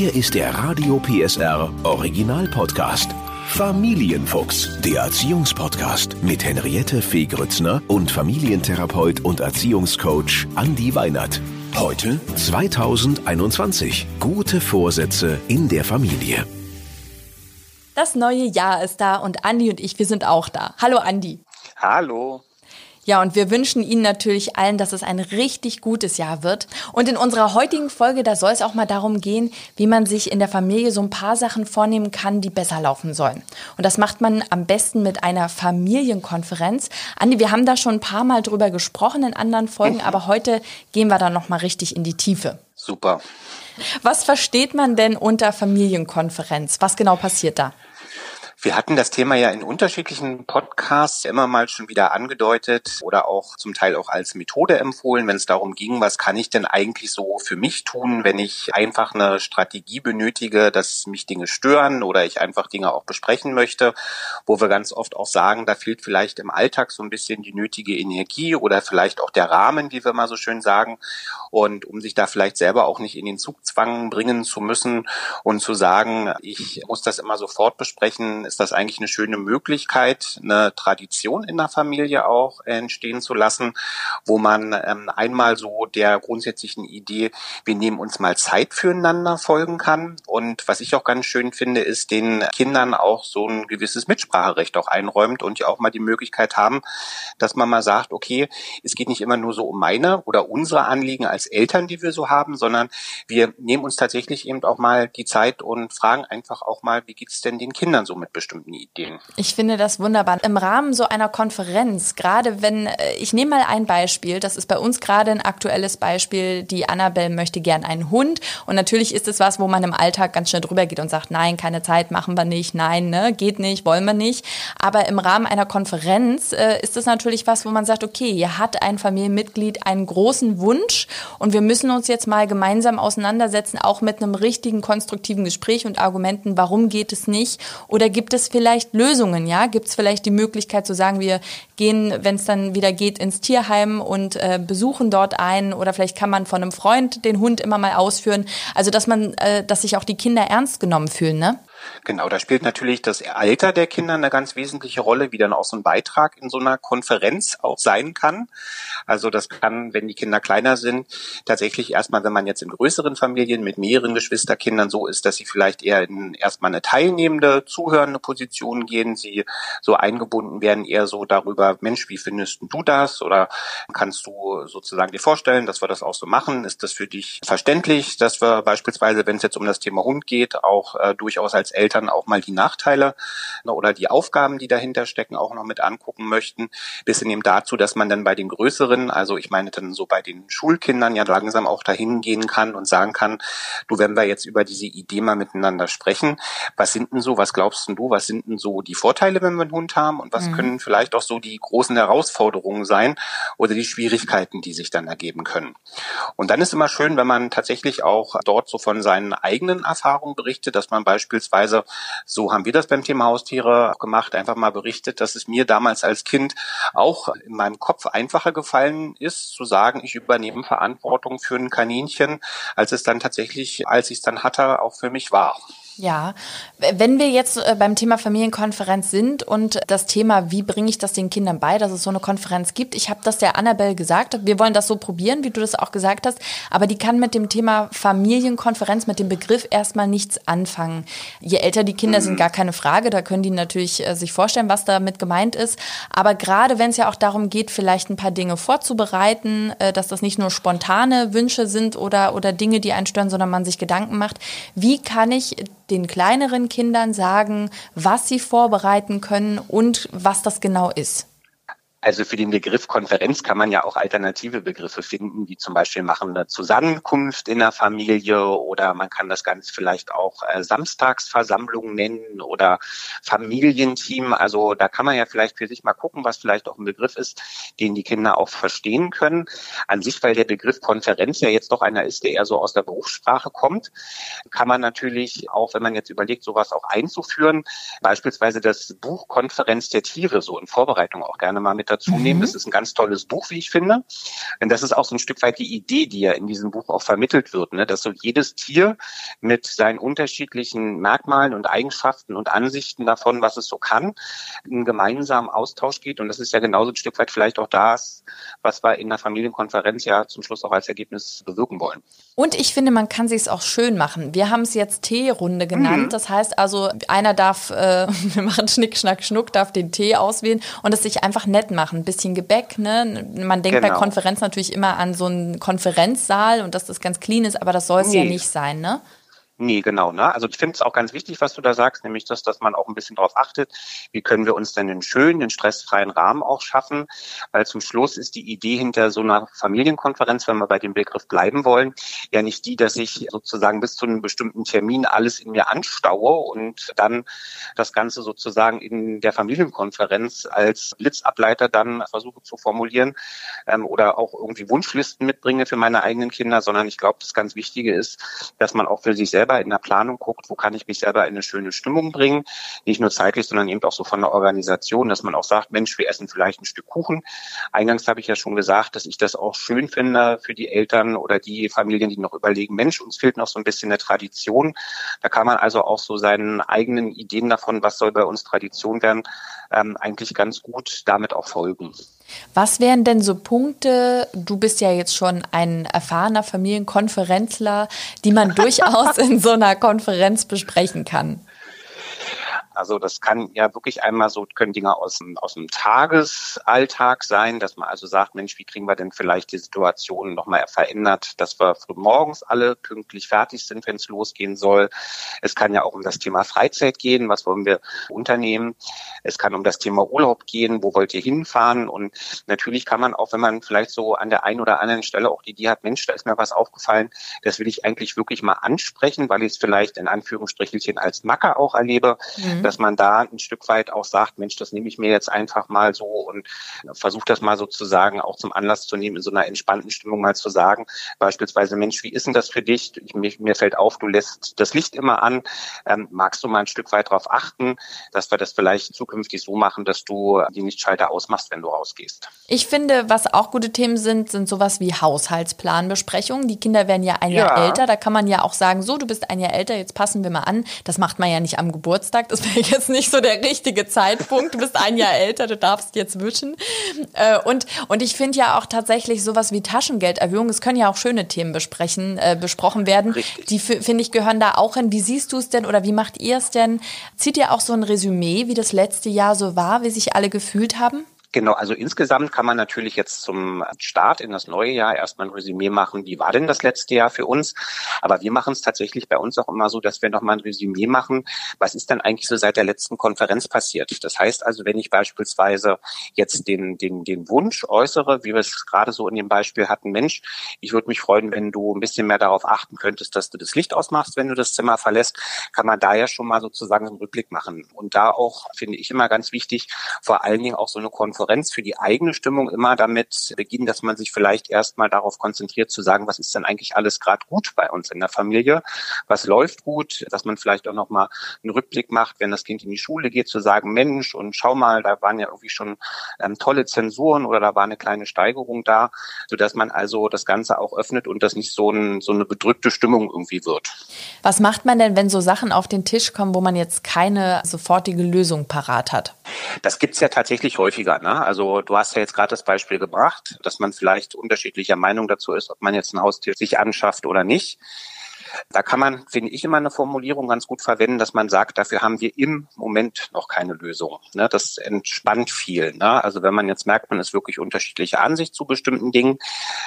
Hier ist der Radio PSR Original Podcast. Familienfuchs, der Erziehungspodcast mit Henriette Fee Grützner und Familientherapeut und Erziehungscoach Andi Weinert. Heute 2021. Gute Vorsätze in der Familie. Das neue Jahr ist da und Andi und ich, wir sind auch da. Hallo Andi. Hallo. Ja, und wir wünschen Ihnen natürlich allen, dass es ein richtig gutes Jahr wird. Und in unserer heutigen Folge, da soll es auch mal darum gehen, wie man sich in der Familie so ein paar Sachen vornehmen kann, die besser laufen sollen. Und das macht man am besten mit einer Familienkonferenz. Andi, wir haben da schon ein paar Mal drüber gesprochen in anderen Folgen, mhm. aber heute gehen wir da nochmal richtig in die Tiefe. Super. Was versteht man denn unter Familienkonferenz? Was genau passiert da? Wir hatten das Thema ja in unterschiedlichen Podcasts immer mal schon wieder angedeutet oder auch zum Teil auch als Methode empfohlen, wenn es darum ging, was kann ich denn eigentlich so für mich tun, wenn ich einfach eine Strategie benötige, dass mich Dinge stören oder ich einfach Dinge auch besprechen möchte, wo wir ganz oft auch sagen, da fehlt vielleicht im Alltag so ein bisschen die nötige Energie oder vielleicht auch der Rahmen, wie wir mal so schön sagen. Und um sich da vielleicht selber auch nicht in den Zugzwang bringen zu müssen und zu sagen, ich muss das immer sofort besprechen, ist das eigentlich eine schöne Möglichkeit, eine Tradition in der Familie auch entstehen zu lassen, wo man ähm, einmal so der grundsätzlichen Idee, wir nehmen uns mal Zeit füreinander folgen kann. Und was ich auch ganz schön finde, ist den Kindern auch so ein gewisses Mitspracherecht auch einräumt und ja auch mal die Möglichkeit haben, dass man mal sagt, okay, es geht nicht immer nur so um meine oder unsere Anliegen als Eltern, die wir so haben, sondern wir nehmen uns tatsächlich eben auch mal die Zeit und fragen einfach auch mal, wie geht's denn den Kindern so mit bestimmten Ideen. Ich finde das wunderbar. Im Rahmen so einer Konferenz, gerade wenn, äh, ich nehme mal ein Beispiel, das ist bei uns gerade ein aktuelles Beispiel, die Annabelle möchte gern einen Hund und natürlich ist es was, wo man im Alltag ganz schnell drüber geht und sagt, nein, keine Zeit, machen wir nicht, nein, ne, geht nicht, wollen wir nicht. Aber im Rahmen einer Konferenz äh, ist es natürlich was, wo man sagt, okay, hier hat ein Familienmitglied einen großen Wunsch und wir müssen uns jetzt mal gemeinsam auseinandersetzen, auch mit einem richtigen konstruktiven Gespräch und Argumenten, warum geht es nicht oder gibt Gibt es vielleicht Lösungen, ja? Gibt es vielleicht die Möglichkeit zu sagen, wir gehen, wenn es dann wieder geht, ins Tierheim und äh, besuchen dort einen oder vielleicht kann man von einem Freund den Hund immer mal ausführen. Also dass man, äh, dass sich auch die Kinder ernst genommen fühlen, ne? Genau, da spielt natürlich das Alter der Kinder eine ganz wesentliche Rolle, wie dann auch so ein Beitrag in so einer Konferenz auch sein kann. Also das kann, wenn die Kinder kleiner sind, tatsächlich erstmal, wenn man jetzt in größeren Familien mit mehreren Geschwisterkindern so ist, dass sie vielleicht eher in erstmal eine teilnehmende, zuhörende Position gehen, sie so eingebunden werden, eher so darüber, Mensch, wie findest du das? Oder kannst du sozusagen dir vorstellen, dass wir das auch so machen? Ist das für dich verständlich, dass wir beispielsweise, wenn es jetzt um das Thema Hund geht, auch äh, durchaus als Eltern auch mal die Nachteile ne, oder die Aufgaben, die dahinter stecken, auch noch mit angucken möchten, bis hin eben dazu, dass man dann bei den größeren, also ich meine dann so bei den Schulkindern ja langsam auch dahin gehen kann und sagen kann, du, wenn wir jetzt über diese Idee mal miteinander sprechen, was sind denn so, was glaubst denn du, was sind denn so die Vorteile, wenn wir einen Hund haben und was mhm. können vielleicht auch so die großen Herausforderungen sein oder die Schwierigkeiten, die sich dann ergeben können. Und dann ist immer schön, wenn man tatsächlich auch dort so von seinen eigenen Erfahrungen berichtet, dass man beispielsweise Beispielsweise, so haben wir das beim Thema Haustiere gemacht, einfach mal berichtet, dass es mir damals als Kind auch in meinem Kopf einfacher gefallen ist, zu sagen, ich übernehme Verantwortung für ein Kaninchen, als es dann tatsächlich, als ich es dann hatte, auch für mich war. Ja, wenn wir jetzt äh, beim Thema Familienkonferenz sind und das Thema, wie bringe ich das den Kindern bei, dass es so eine Konferenz gibt. Ich habe das der Annabelle gesagt, wir wollen das so probieren, wie du das auch gesagt hast, aber die kann mit dem Thema Familienkonferenz, mit dem Begriff erstmal nichts anfangen. Je älter die Kinder sind, mhm. gar keine Frage, da können die natürlich äh, sich vorstellen, was damit gemeint ist. Aber gerade wenn es ja auch darum geht, vielleicht ein paar Dinge vorzubereiten, äh, dass das nicht nur spontane Wünsche sind oder, oder Dinge, die einen stören, sondern man sich Gedanken macht, wie kann ich den kleineren Kindern sagen, was sie vorbereiten können und was das genau ist? Also für den Begriff Konferenz kann man ja auch alternative Begriffe finden, wie zum Beispiel machen eine Zusammenkunft in der Familie oder man kann das Ganze vielleicht auch äh, Samstagsversammlung nennen oder Familienteam. Also da kann man ja vielleicht für sich mal gucken, was vielleicht auch ein Begriff ist, den die Kinder auch verstehen können. An sich, weil der Begriff Konferenz ja jetzt doch einer ist, der eher so aus der Berufssprache kommt, kann man natürlich auch, wenn man jetzt überlegt, sowas auch einzuführen, beispielsweise das Buch Konferenz der Tiere so in Vorbereitung auch gerne mal mit mit dazu nehmen. Mhm. Das ist ein ganz tolles Buch, wie ich finde. Denn das ist auch so ein Stück weit die Idee, die ja in diesem Buch auch vermittelt wird, ne? dass so jedes Tier mit seinen unterschiedlichen Merkmalen und Eigenschaften und Ansichten davon, was es so kann, in gemeinsamen Austausch geht. Und das ist ja genauso ein Stück weit vielleicht auch das, was wir in der Familienkonferenz ja zum Schluss auch als Ergebnis bewirken wollen. Und ich finde, man kann sich es auch schön machen. Wir haben es jetzt Teerunde genannt. Mhm. Das heißt also, einer darf, äh, wir machen Schnick, Schnack, Schnuck, darf den Tee auswählen und es sich einfach nett machen. Ein bisschen Gebäck, ne? Man denkt genau. bei Konferenz natürlich immer an so einen Konferenzsaal und dass das ganz clean ist, aber das soll es nee. ja nicht sein, ne? Nee, genau. Ne? Also ich finde es auch ganz wichtig, was du da sagst, nämlich dass, dass man auch ein bisschen darauf achtet, wie können wir uns denn den schönen, den stressfreien Rahmen auch schaffen. Weil zum Schluss ist die Idee hinter so einer Familienkonferenz, wenn wir bei dem Begriff bleiben wollen, ja nicht die, dass ich sozusagen bis zu einem bestimmten Termin alles in mir anstaue und dann das Ganze sozusagen in der Familienkonferenz als Blitzableiter dann versuche zu formulieren ähm, oder auch irgendwie Wunschlisten mitbringe für meine eigenen Kinder, sondern ich glaube, das ganz Wichtige ist, dass man auch für sich selber selber in der Planung guckt, wo kann ich mich selber in eine schöne Stimmung bringen, nicht nur zeitlich, sondern eben auch so von der Organisation, dass man auch sagt, Mensch, wir essen vielleicht ein Stück Kuchen. Eingangs habe ich ja schon gesagt, dass ich das auch schön finde für die Eltern oder die Familien, die noch überlegen, Mensch, uns fehlt noch so ein bisschen eine Tradition. Da kann man also auch so seinen eigenen Ideen davon, was soll bei uns Tradition werden, ähm, eigentlich ganz gut damit auch folgen. Was wären denn so Punkte, du bist ja jetzt schon ein erfahrener Familienkonferenzler, die man durchaus in so einer Konferenz besprechen kann? Also das kann ja wirklich einmal so, können Dinge aus dem, aus dem Tagesalltag sein, dass man also sagt, Mensch, wie kriegen wir denn vielleicht die Situation nochmal verändert, dass wir morgens alle pünktlich fertig sind, wenn es losgehen soll. Es kann ja auch um das Thema Freizeit gehen, was wollen wir unternehmen. Es kann um das Thema Urlaub gehen, wo wollt ihr hinfahren? Und natürlich kann man auch, wenn man vielleicht so an der einen oder anderen Stelle auch die Idee hat, Mensch, da ist mir was aufgefallen, das will ich eigentlich wirklich mal ansprechen, weil ich es vielleicht in Anführungsstrichelchen als Macker auch erlebe. Mhm Mhm. dass man da ein Stück weit auch sagt, Mensch, das nehme ich mir jetzt einfach mal so und versuche das mal sozusagen auch zum Anlass zu nehmen, in so einer entspannten Stimmung mal zu sagen, beispielsweise, Mensch, wie ist denn das für dich? Ich, mir, mir, fällt auf, du lässt das Licht immer an. Ähm, magst du mal ein Stück weit darauf achten, dass wir das vielleicht zukünftig so machen, dass du die Lichtschalter ausmachst, wenn du rausgehst? Ich finde, was auch gute Themen sind, sind sowas wie Haushaltsplanbesprechungen. Die Kinder werden ja ein Jahr ja. älter. Da kann man ja auch sagen, so, du bist ein Jahr älter, jetzt passen wir mal an. Das macht man ja nicht am Geburtstag. Das jetzt nicht so der richtige Zeitpunkt. Du bist ein Jahr älter, du darfst jetzt wischen. Äh, und, und ich finde ja auch tatsächlich sowas wie Taschengelderhöhung, es können ja auch schöne Themen besprechen, äh, besprochen werden. Richtig. Die, finde ich, gehören da auch hin. Wie siehst du es denn oder wie macht ihr es denn? Zieht ihr auch so ein Resümee, wie das letzte Jahr so war, wie sich alle gefühlt haben? Genau, also insgesamt kann man natürlich jetzt zum Start in das neue Jahr erstmal ein Resümee machen, wie war denn das letzte Jahr für uns. Aber wir machen es tatsächlich bei uns auch immer so, dass wir nochmal ein Resümee machen, was ist denn eigentlich so seit der letzten Konferenz passiert. Das heißt also, wenn ich beispielsweise jetzt den, den, den Wunsch äußere, wie wir es gerade so in dem Beispiel hatten, Mensch, ich würde mich freuen, wenn du ein bisschen mehr darauf achten könntest, dass du das Licht ausmachst, wenn du das Zimmer verlässt, kann man da ja schon mal sozusagen einen Rückblick machen. Und da auch, finde ich immer ganz wichtig, vor allen Dingen auch so eine Konferenz Konferenz für die eigene Stimmung immer damit beginnen, dass man sich vielleicht erstmal darauf konzentriert zu sagen, was ist denn eigentlich alles gerade gut bei uns in der Familie, was läuft gut, dass man vielleicht auch nochmal einen Rückblick macht, wenn das Kind in die Schule geht, zu sagen, Mensch, und schau mal, da waren ja irgendwie schon ähm, tolle Zensuren oder da war eine kleine Steigerung da, sodass man also das Ganze auch öffnet und das nicht so, ein, so eine bedrückte Stimmung irgendwie wird. Was macht man denn, wenn so Sachen auf den Tisch kommen, wo man jetzt keine sofortige Lösung parat hat? Das gibt's ja tatsächlich häufiger. Ne? Also du hast ja jetzt gerade das Beispiel gebracht, dass man vielleicht unterschiedlicher Meinung dazu ist, ob man jetzt ein Haustier sich anschafft oder nicht. Da kann man, finde ich, immer eine Formulierung ganz gut verwenden, dass man sagt, dafür haben wir im Moment noch keine Lösung. Ne? Das entspannt viel. Ne? Also wenn man jetzt merkt, man ist wirklich unterschiedliche Ansicht zu bestimmten Dingen,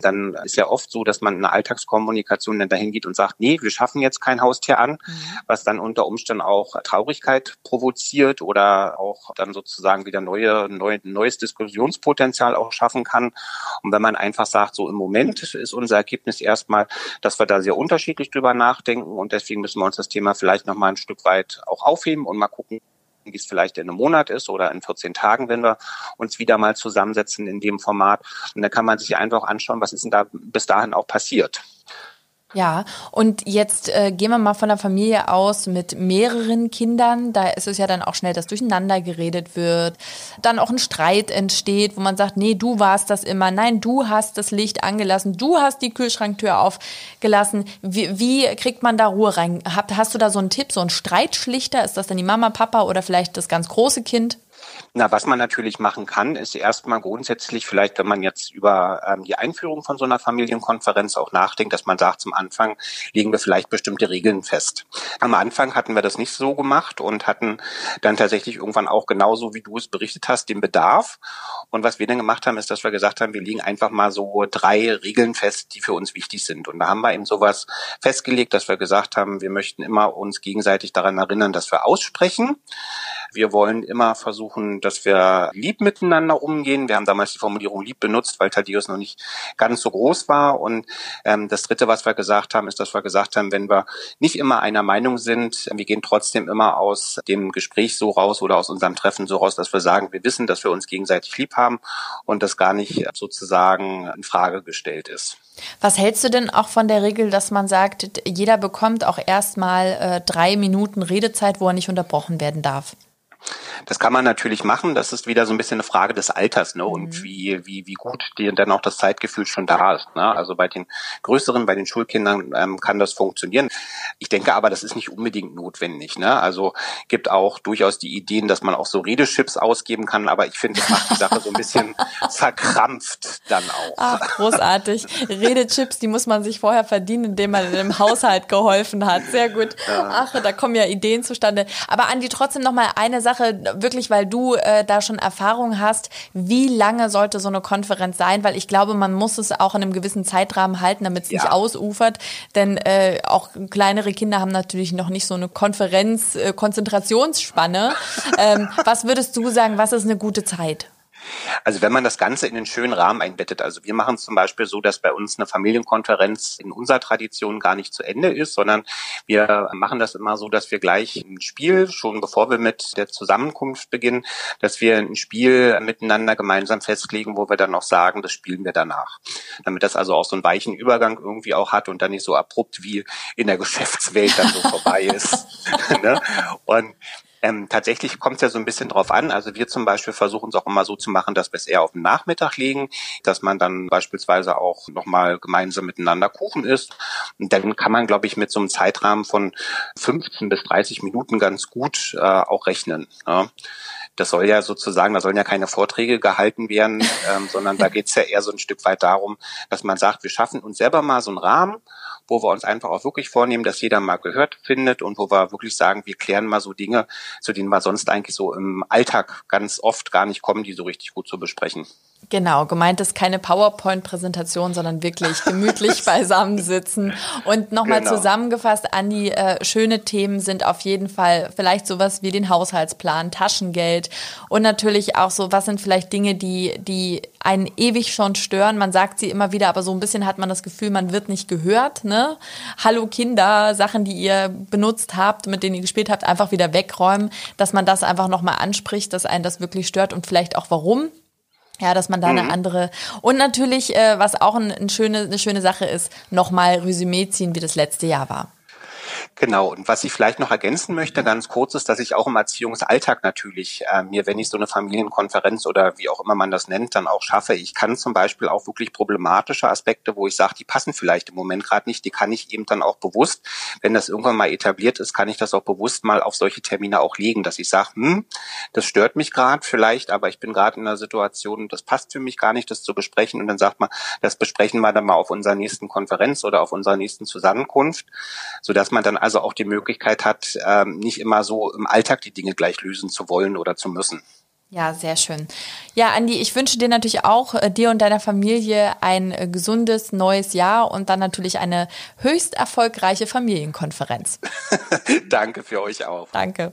dann ist ja oft so, dass man in der Alltagskommunikation dann dahin geht und sagt, nee, wir schaffen jetzt kein Haustier an, mhm. was dann unter Umständen auch Traurigkeit provoziert oder auch dann sozusagen wieder neue, neue, neues Diskussionspotenzial auch schaffen kann. Und wenn man einfach sagt, so im Moment ist unser Ergebnis erstmal, dass wir da sehr unterschiedlich drüber drüber nachdenken und deswegen müssen wir uns das Thema vielleicht noch mal ein Stück weit auch aufheben und mal gucken, wie es vielleicht in einem Monat ist oder in 14 Tagen, wenn wir uns wieder mal zusammensetzen in dem Format. Und dann kann man sich einfach anschauen, was ist denn da bis dahin auch passiert. Ja, und jetzt äh, gehen wir mal von der Familie aus mit mehreren Kindern. Da ist es ja dann auch schnell, dass durcheinander geredet wird, dann auch ein Streit entsteht, wo man sagt, nee, du warst das immer, nein, du hast das Licht angelassen, du hast die Kühlschranktür aufgelassen. Wie, wie kriegt man da Ruhe rein? Hast, hast du da so einen Tipp, so einen Streitschlichter? Ist das dann die Mama, Papa oder vielleicht das ganz große Kind? Na, was man natürlich machen kann, ist erstmal grundsätzlich vielleicht, wenn man jetzt über ähm, die Einführung von so einer Familienkonferenz auch nachdenkt, dass man sagt, zum Anfang legen wir vielleicht bestimmte Regeln fest. Am Anfang hatten wir das nicht so gemacht und hatten dann tatsächlich irgendwann auch genauso, wie du es berichtet hast, den Bedarf. Und was wir dann gemacht haben, ist, dass wir gesagt haben, wir legen einfach mal so drei Regeln fest, die für uns wichtig sind. Und da haben wir eben sowas festgelegt, dass wir gesagt haben, wir möchten immer uns gegenseitig daran erinnern, dass wir aussprechen. Wir wollen immer versuchen, dass wir lieb miteinander umgehen. Wir haben damals die Formulierung lieb benutzt, weil Thaddeus noch nicht ganz so groß war. Und ähm, das Dritte, was wir gesagt haben, ist, dass wir gesagt haben, wenn wir nicht immer einer Meinung sind, wir gehen trotzdem immer aus dem Gespräch so raus oder aus unserem Treffen so raus, dass wir sagen, wir wissen, dass wir uns gegenseitig lieb haben und das gar nicht sozusagen in Frage gestellt ist. Was hältst du denn auch von der Regel, dass man sagt, jeder bekommt auch erstmal äh, drei Minuten Redezeit, wo er nicht unterbrochen werden darf? Das kann man natürlich machen. Das ist wieder so ein bisschen eine Frage des Alters, ne? Und mhm. wie, wie, wie gut dir dann auch das Zeitgefühl schon da ist. Ne? Also bei den größeren, bei den Schulkindern ähm, kann das funktionieren. Ich denke aber, das ist nicht unbedingt notwendig. Ne? Also gibt auch durchaus die Ideen, dass man auch so Redechips ausgeben kann, aber ich finde, das macht die Sache so ein bisschen verkrampft dann auch. Ach, großartig. Redechips, die muss man sich vorher verdienen, indem man im Haushalt geholfen hat. Sehr gut. Ach, da kommen ja Ideen zustande. Aber Andi, trotzdem noch mal eine Sache, wirklich, weil du äh, da schon Erfahrung hast, wie lange sollte so eine Konferenz sein? Weil ich glaube, man muss es auch in einem gewissen Zeitrahmen halten, damit es ja. nicht ausufert. Denn äh, auch kleinere Kinder haben natürlich noch nicht so eine Konferenz-Konzentrationsspanne. Äh, ähm, was würdest du sagen, was ist eine gute Zeit? Also wenn man das Ganze in einen schönen Rahmen einbettet, also wir machen es zum Beispiel so, dass bei uns eine Familienkonferenz in unserer Tradition gar nicht zu Ende ist, sondern wir machen das immer so, dass wir gleich ein Spiel, schon bevor wir mit der Zusammenkunft beginnen, dass wir ein Spiel miteinander gemeinsam festlegen, wo wir dann auch sagen, das spielen wir danach. Damit das also auch so einen weichen Übergang irgendwie auch hat und dann nicht so abrupt wie in der Geschäftswelt dann so vorbei ist. ne? Und ähm, tatsächlich kommt es ja so ein bisschen drauf an. Also wir zum Beispiel versuchen es auch immer so zu machen, dass wir es eher auf den Nachmittag legen, dass man dann beispielsweise auch nochmal gemeinsam miteinander Kuchen isst. Und dann kann man, glaube ich, mit so einem Zeitrahmen von 15 bis 30 Minuten ganz gut äh, auch rechnen. Ja das soll ja sozusagen, da sollen ja keine Vorträge gehalten werden, ähm, sondern da geht's ja eher so ein Stück weit darum, dass man sagt, wir schaffen uns selber mal so einen Rahmen wo wir uns einfach auch wirklich vornehmen, dass jeder mal gehört findet und wo wir wirklich sagen, wir klären mal so Dinge, zu denen wir sonst eigentlich so im Alltag ganz oft gar nicht kommen, die so richtig gut zu besprechen. Genau, gemeint ist keine PowerPoint-Präsentation, sondern wirklich gemütlich beisammensitzen. Und nochmal genau. zusammengefasst, Andi, äh, schöne Themen sind auf jeden Fall vielleicht sowas wie den Haushaltsplan, Taschengeld und natürlich auch so, was sind vielleicht Dinge, die, die einen ewig schon stören. Man sagt sie immer wieder, aber so ein bisschen hat man das Gefühl, man wird nicht gehört. Ne? Hallo Kinder, Sachen, die ihr benutzt habt, mit denen ihr gespielt habt, einfach wieder wegräumen, dass man das einfach nochmal anspricht, dass einen das wirklich stört und vielleicht auch warum. Ja, dass man da mhm. eine andere und natürlich, äh, was auch ein, ein schöne, eine schöne Sache ist, nochmal Resümee ziehen, wie das letzte Jahr war. Genau. Und was ich vielleicht noch ergänzen möchte, ganz kurz, ist, dass ich auch im Erziehungsalltag natürlich äh, mir, wenn ich so eine Familienkonferenz oder wie auch immer man das nennt, dann auch schaffe. Ich kann zum Beispiel auch wirklich problematische Aspekte, wo ich sage, die passen vielleicht im Moment gerade nicht, die kann ich eben dann auch bewusst, wenn das irgendwann mal etabliert ist, kann ich das auch bewusst mal auf solche Termine auch legen, dass ich sage, hm, das stört mich gerade vielleicht, aber ich bin gerade in einer Situation, das passt für mich gar nicht, das zu besprechen. Und dann sagt man, das besprechen wir dann mal auf unserer nächsten Konferenz oder auf unserer nächsten Zusammenkunft, sodass man dann also auch die Möglichkeit hat, ähm, nicht immer so im Alltag die Dinge gleich lösen zu wollen oder zu müssen. Ja, sehr schön. Ja, Andi, ich wünsche dir natürlich auch, äh, dir und deiner Familie ein äh, gesundes neues Jahr und dann natürlich eine höchst erfolgreiche Familienkonferenz. Danke für euch auch. Danke.